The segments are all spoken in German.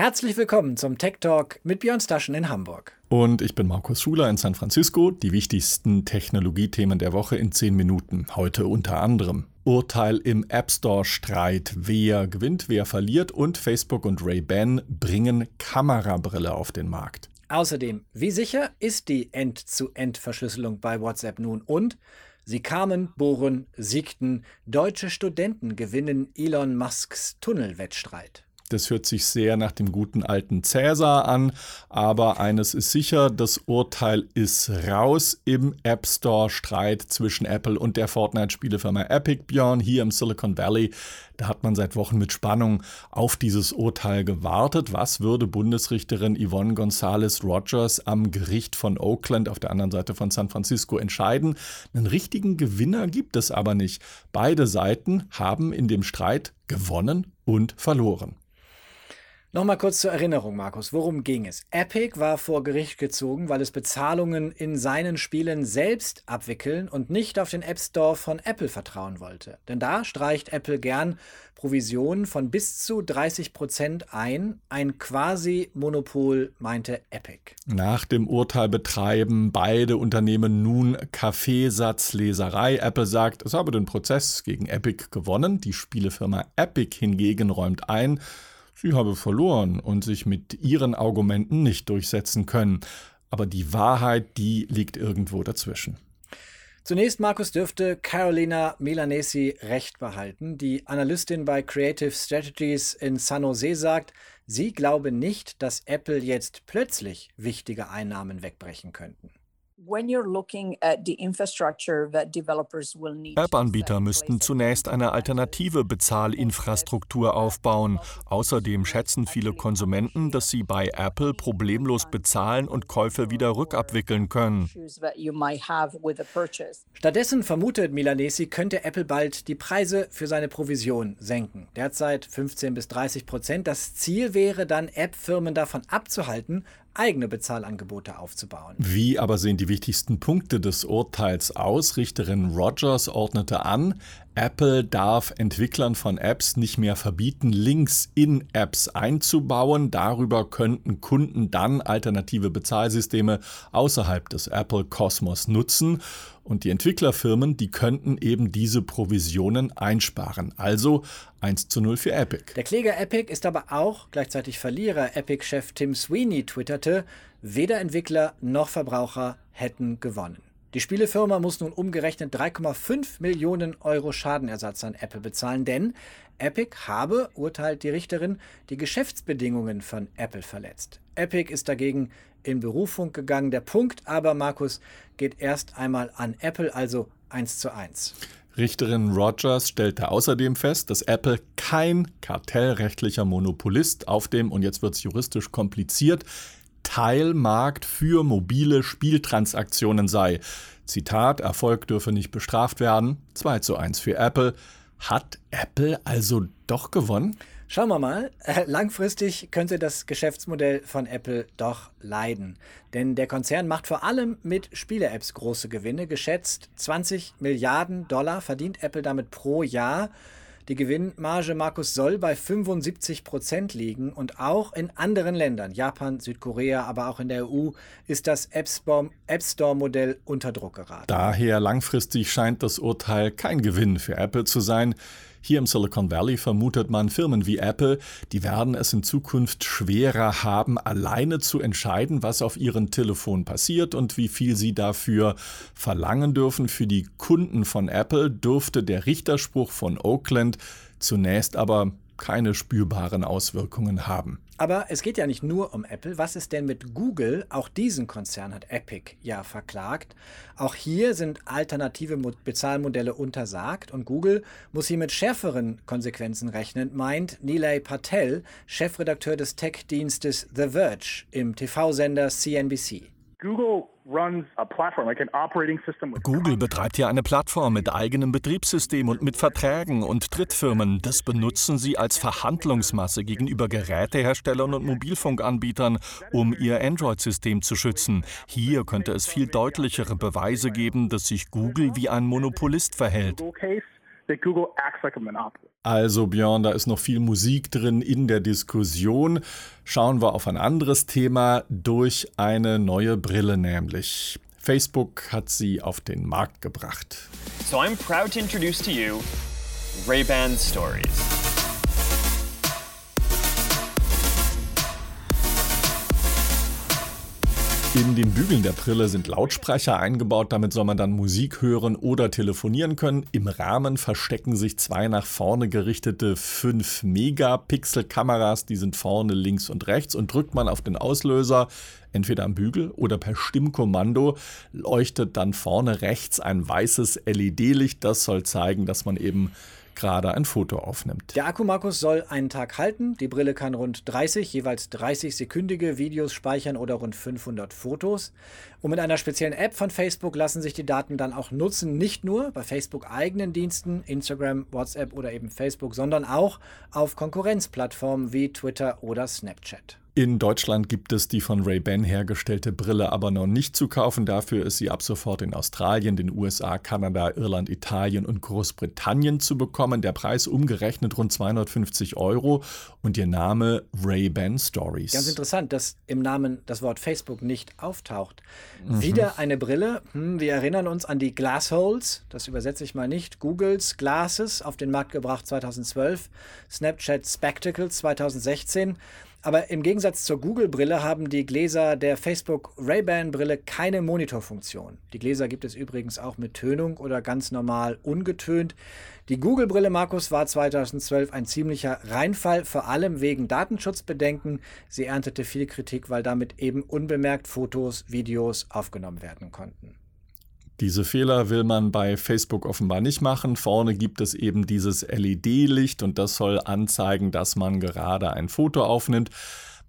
Herzlich willkommen zum Tech Talk mit Björn Staschen in Hamburg. Und ich bin Markus Schuler in San Francisco. Die wichtigsten Technologiethemen der Woche in zehn Minuten. Heute unter anderem Urteil im App Store-Streit. Wer gewinnt, wer verliert und Facebook und Ray-Ban bringen Kamerabrille auf den Markt. Außerdem, wie sicher ist die End-zu-End-Verschlüsselung bei WhatsApp nun? Und sie kamen, bohren, siegten. Deutsche Studenten gewinnen Elon Musks Tunnelwettstreit. Das hört sich sehr nach dem guten alten Cäsar an, aber eines ist sicher, das Urteil ist raus im App Store-Streit zwischen Apple und der Fortnite-Spielefirma Epic Björn hier im Silicon Valley. Da hat man seit Wochen mit Spannung auf dieses Urteil gewartet. Was würde Bundesrichterin Yvonne Gonzalez Rogers am Gericht von Oakland auf der anderen Seite von San Francisco entscheiden? Einen richtigen Gewinner gibt es aber nicht. Beide Seiten haben in dem Streit gewonnen und verloren. Nochmal kurz zur Erinnerung, Markus. Worum ging es? Epic war vor Gericht gezogen, weil es Bezahlungen in seinen Spielen selbst abwickeln und nicht auf den App Store von Apple vertrauen wollte. Denn da streicht Apple gern Provisionen von bis zu 30 Prozent ein. Ein Quasi-Monopol, meinte Epic. Nach dem Urteil betreiben beide Unternehmen nun Kaffeesatzleserei. Apple sagt, es habe den Prozess gegen Epic gewonnen. Die Spielefirma Epic hingegen räumt ein, Sie habe verloren und sich mit ihren Argumenten nicht durchsetzen können. Aber die Wahrheit, die liegt irgendwo dazwischen. Zunächst, Markus, dürfte Carolina Milanesi recht behalten. Die Analystin bei Creative Strategies in San Jose sagt, sie glaube nicht, dass Apple jetzt plötzlich wichtige Einnahmen wegbrechen könnten. App-Anbieter müssten zunächst eine alternative Bezahlinfrastruktur aufbauen. Außerdem schätzen viele Konsumenten, dass sie bei Apple problemlos bezahlen und Käufe wieder rückabwickeln können. Stattdessen vermutet Milanesi, könnte Apple bald die Preise für seine Provision senken. Derzeit 15 bis 30 Prozent. Das Ziel wäre dann, App-Firmen davon abzuhalten, eigene Bezahlangebote aufzubauen. Wie aber sehen die wichtigsten Punkte des Urteils aus? Richterin Rogers ordnete an, Apple darf Entwicklern von Apps nicht mehr verbieten, Links in Apps einzubauen. Darüber könnten Kunden dann alternative Bezahlsysteme außerhalb des Apple-Kosmos nutzen. Und die Entwicklerfirmen, die könnten eben diese Provisionen einsparen. Also 1 zu 0 für Epic. Der Kläger Epic ist aber auch gleichzeitig Verlierer. Epic-Chef Tim Sweeney twitterte, weder Entwickler noch Verbraucher hätten gewonnen. Die Spielefirma muss nun umgerechnet 3,5 Millionen Euro Schadenersatz an Apple bezahlen, denn Epic habe, urteilt die Richterin, die Geschäftsbedingungen von Apple verletzt. Epic ist dagegen in Berufung gegangen. Der Punkt aber, Markus, geht erst einmal an Apple, also 1 zu 1. Richterin Rogers stellte außerdem fest, dass Apple kein kartellrechtlicher Monopolist auf dem, und jetzt wird es juristisch kompliziert, Teilmarkt für mobile Spieltransaktionen sei. Zitat, Erfolg dürfe nicht bestraft werden. 2 zu 1 für Apple. Hat Apple also doch gewonnen? Schauen wir mal. Äh, langfristig könnte das Geschäftsmodell von Apple doch leiden. Denn der Konzern macht vor allem mit Spiele-Apps große Gewinne. Geschätzt 20 Milliarden Dollar verdient Apple damit pro Jahr. Die Gewinnmarge, Markus, soll bei 75 Prozent liegen und auch in anderen Ländern, Japan, Südkorea, aber auch in der EU, ist das App Store-Modell unter Druck geraten. Daher langfristig scheint das Urteil kein Gewinn für Apple zu sein. Hier im Silicon Valley vermutet man, Firmen wie Apple, die werden es in Zukunft schwerer haben, alleine zu entscheiden, was auf ihrem Telefon passiert und wie viel sie dafür verlangen dürfen. Für die Kunden von Apple dürfte der Richterspruch von Oakland zunächst aber keine spürbaren Auswirkungen haben. Aber es geht ja nicht nur um Apple. Was ist denn mit Google? Auch diesen Konzern hat Epic ja verklagt. Auch hier sind alternative Bezahlmodelle untersagt und Google muss hier mit schärferen Konsequenzen rechnen, meint Nilay Patel, Chefredakteur des Tech-Dienstes The Verge im TV-Sender CNBC. Google Google betreibt ja eine Plattform mit eigenem Betriebssystem und mit Verträgen und Drittfirmen. Das benutzen sie als Verhandlungsmasse gegenüber Geräteherstellern und Mobilfunkanbietern, um ihr Android-System zu schützen. Hier könnte es viel deutlichere Beweise geben, dass sich Google wie ein Monopolist verhält. Also Björn, da ist noch viel Musik drin in der Diskussion. Schauen wir auf ein anderes Thema durch eine neue Brille nämlich. Facebook hat sie auf den Markt gebracht. So I'm proud to introduce to you Ray-Ban Stories. In den Bügeln der Brille sind Lautsprecher eingebaut, damit soll man dann Musik hören oder telefonieren können. Im Rahmen verstecken sich zwei nach vorne gerichtete 5 Megapixel Kameras, die sind vorne links und rechts und drückt man auf den Auslöser, entweder am Bügel oder per Stimmkommando, leuchtet dann vorne rechts ein weißes LED-Licht, das soll zeigen, dass man eben gerade ein Foto aufnimmt. Der Akku Markus soll einen Tag halten. Die Brille kann rund 30, jeweils 30 sekündige Videos speichern oder rund 500 Fotos. Und mit einer speziellen App von Facebook lassen sich die Daten dann auch nutzen, nicht nur bei Facebook eigenen Diensten, Instagram, WhatsApp oder eben Facebook, sondern auch auf Konkurrenzplattformen wie Twitter oder Snapchat. In Deutschland gibt es die von Ray-Ban hergestellte Brille aber noch nicht zu kaufen. Dafür ist sie ab sofort in Australien, den USA, Kanada, Irland, Italien und Großbritannien zu bekommen. Der Preis umgerechnet rund 250 Euro und ihr Name Ray-Ban Stories. Ganz interessant, dass im Namen das Wort Facebook nicht auftaucht. Mhm. Wieder eine Brille. Hm, wir erinnern uns an die Glassholes. Das übersetze ich mal nicht. Googles Glasses auf den Markt gebracht 2012. Snapchat Spectacles 2016. Aber im Gegensatz zur Google-Brille haben die Gläser der Facebook Ray-Ban-Brille keine Monitorfunktion. Die Gläser gibt es übrigens auch mit Tönung oder ganz normal ungetönt. Die Google-Brille, Markus, war 2012 ein ziemlicher Reinfall, vor allem wegen Datenschutzbedenken. Sie erntete viel Kritik, weil damit eben unbemerkt Fotos, Videos aufgenommen werden konnten. Diese Fehler will man bei Facebook offenbar nicht machen. Vorne gibt es eben dieses LED-Licht und das soll anzeigen, dass man gerade ein Foto aufnimmt.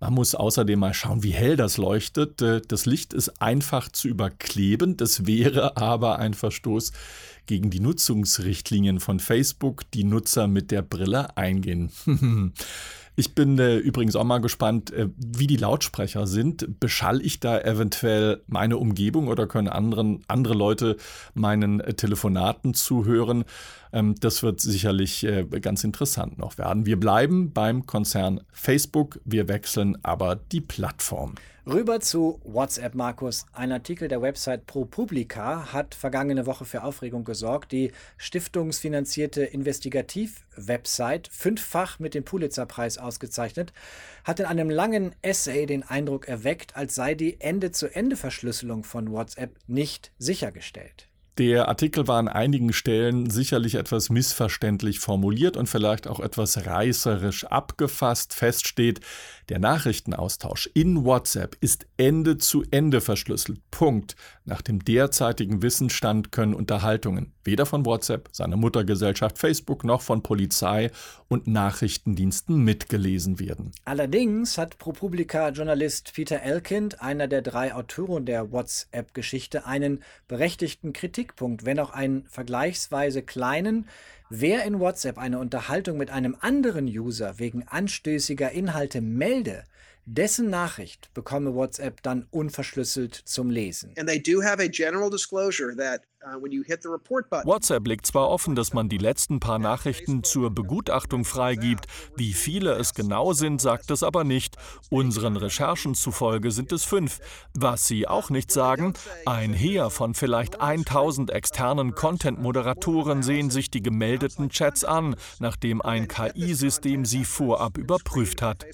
Man muss außerdem mal schauen, wie hell das leuchtet. Äh, das Licht ist einfach zu überkleben. Das wäre aber ein Verstoß gegen die Nutzungsrichtlinien von Facebook, die Nutzer mit der Brille eingehen. Ich bin äh, übrigens auch mal gespannt, äh, wie die Lautsprecher sind. Beschall ich da eventuell meine Umgebung oder können anderen, andere Leute meinen äh, Telefonaten zuhören? Ähm, das wird sicherlich äh, ganz interessant noch werden. Wir bleiben beim Konzern Facebook, wir wechseln aber die Plattform. Rüber zu WhatsApp, Markus. Ein Artikel der Website ProPublica hat vergangene Woche für Aufregung gesorgt. Die stiftungsfinanzierte Investigativ-Website, fünffach mit dem Pulitzer-Preis ausgezeichnet, hat in einem langen Essay den Eindruck erweckt, als sei die Ende-zu-Ende-Verschlüsselung von WhatsApp nicht sichergestellt. Der Artikel war an einigen Stellen sicherlich etwas missverständlich formuliert und vielleicht auch etwas reißerisch abgefasst. Fest steht, der Nachrichtenaustausch in WhatsApp ist Ende zu Ende verschlüsselt. Punkt. Nach dem derzeitigen Wissensstand können Unterhaltungen weder von WhatsApp, seiner Muttergesellschaft Facebook, noch von Polizei und Nachrichtendiensten mitgelesen werden. Allerdings hat ProPublica-Journalist Peter Elkind, einer der drei Autoren der WhatsApp-Geschichte, einen berechtigten Kritikpunkt, wenn auch einen vergleichsweise kleinen, Wer in WhatsApp eine Unterhaltung mit einem anderen User wegen anstößiger Inhalte melde, dessen Nachricht bekomme WhatsApp dann unverschlüsselt zum Lesen. And they do have a general disclosure that WhatsApp legt zwar offen, dass man die letzten paar Nachrichten zur Begutachtung freigibt. Wie viele es genau sind, sagt es aber nicht. Unseren Recherchen zufolge sind es fünf. Was sie auch nicht sagen, ein Heer von vielleicht 1000 externen Content-Moderatoren sehen sich die gemeldeten Chats an, nachdem ein KI-System sie vorab überprüft hat.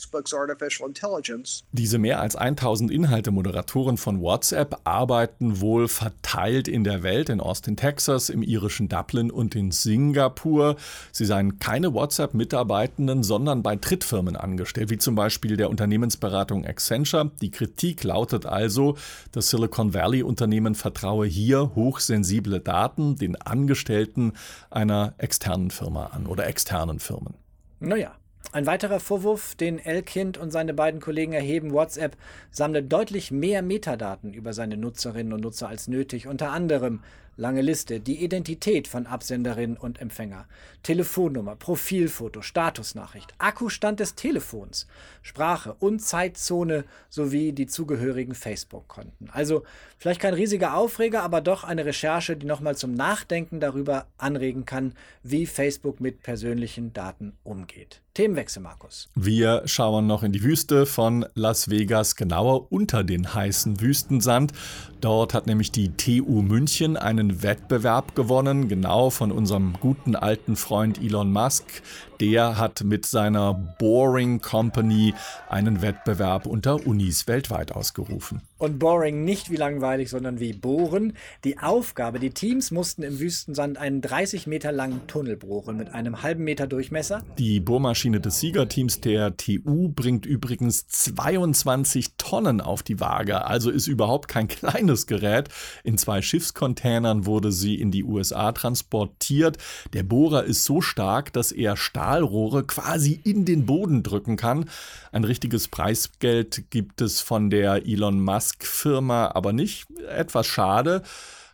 Diese mehr als 1000 Inhalte-Moderatoren von WhatsApp arbeiten wohl verteilt in der Welt in Austin, Texas, im irischen Dublin und in Singapur. Sie seien keine WhatsApp-Mitarbeitenden, sondern bei Drittfirmen angestellt, wie zum Beispiel der Unternehmensberatung Accenture. Die Kritik lautet also, das Silicon Valley-Unternehmen vertraue hier hochsensible Daten den Angestellten einer externen Firma an oder externen Firmen. Naja, ein weiterer Vorwurf, den Elkind und seine beiden Kollegen erheben, WhatsApp sammle deutlich mehr Metadaten über seine Nutzerinnen und Nutzer als nötig, unter anderem Lange Liste, die Identität von Absenderin und Empfänger, Telefonnummer, Profilfoto, Statusnachricht, Akkustand des Telefons, Sprache und Zeitzone sowie die zugehörigen Facebook-Konten. Also vielleicht kein riesiger Aufreger, aber doch eine Recherche, die nochmal zum Nachdenken darüber anregen kann, wie Facebook mit persönlichen Daten umgeht. Themenwechsel, Markus. Wir schauen noch in die Wüste von Las Vegas, genauer unter den heißen Wüstensand. Dort hat nämlich die TU München einen Wettbewerb gewonnen, genau von unserem guten alten Freund Elon Musk. Der hat mit seiner Boring Company einen Wettbewerb unter Unis weltweit ausgerufen. Und Boring nicht wie langweilig, sondern wie Bohren. Die Aufgabe, die Teams mussten im Wüstensand einen 30 Meter langen Tunnel bohren mit einem halben Meter Durchmesser. Die Bohrmaschine des Siegerteams der TU bringt übrigens 22 Tonnen auf die Waage, also ist überhaupt kein kleines Gerät. In zwei Schiffscontainern wurde sie in die USA transportiert. Der Bohrer ist so stark, dass er Stahlrohre quasi in den Boden drücken kann. Ein richtiges Preisgeld gibt es von der Elon Musk-Firma aber nicht. Etwas schade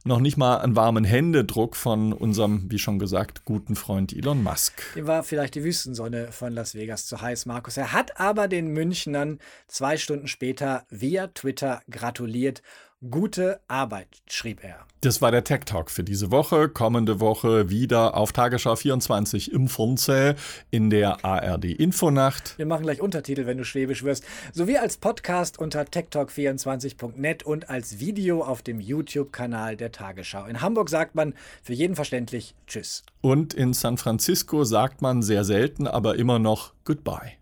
noch nicht mal einen warmen Händedruck von unserem, wie schon gesagt, guten Freund Elon Musk. Dem war vielleicht die Wüstensonne von Las Vegas zu heiß, Markus. Er hat aber den Münchnern zwei Stunden später via Twitter gratuliert Gute Arbeit, schrieb er. Das war der Tech Talk für diese Woche. Kommende Woche wieder auf Tagesschau 24 im Fernsehen in der ARD Infonacht. Wir machen gleich Untertitel, wenn du schwäbisch wirst, sowie als Podcast unter techtalk24.net und als Video auf dem YouTube-Kanal der Tagesschau. In Hamburg sagt man für jeden verständlich Tschüss. Und in San Francisco sagt man sehr selten, aber immer noch Goodbye.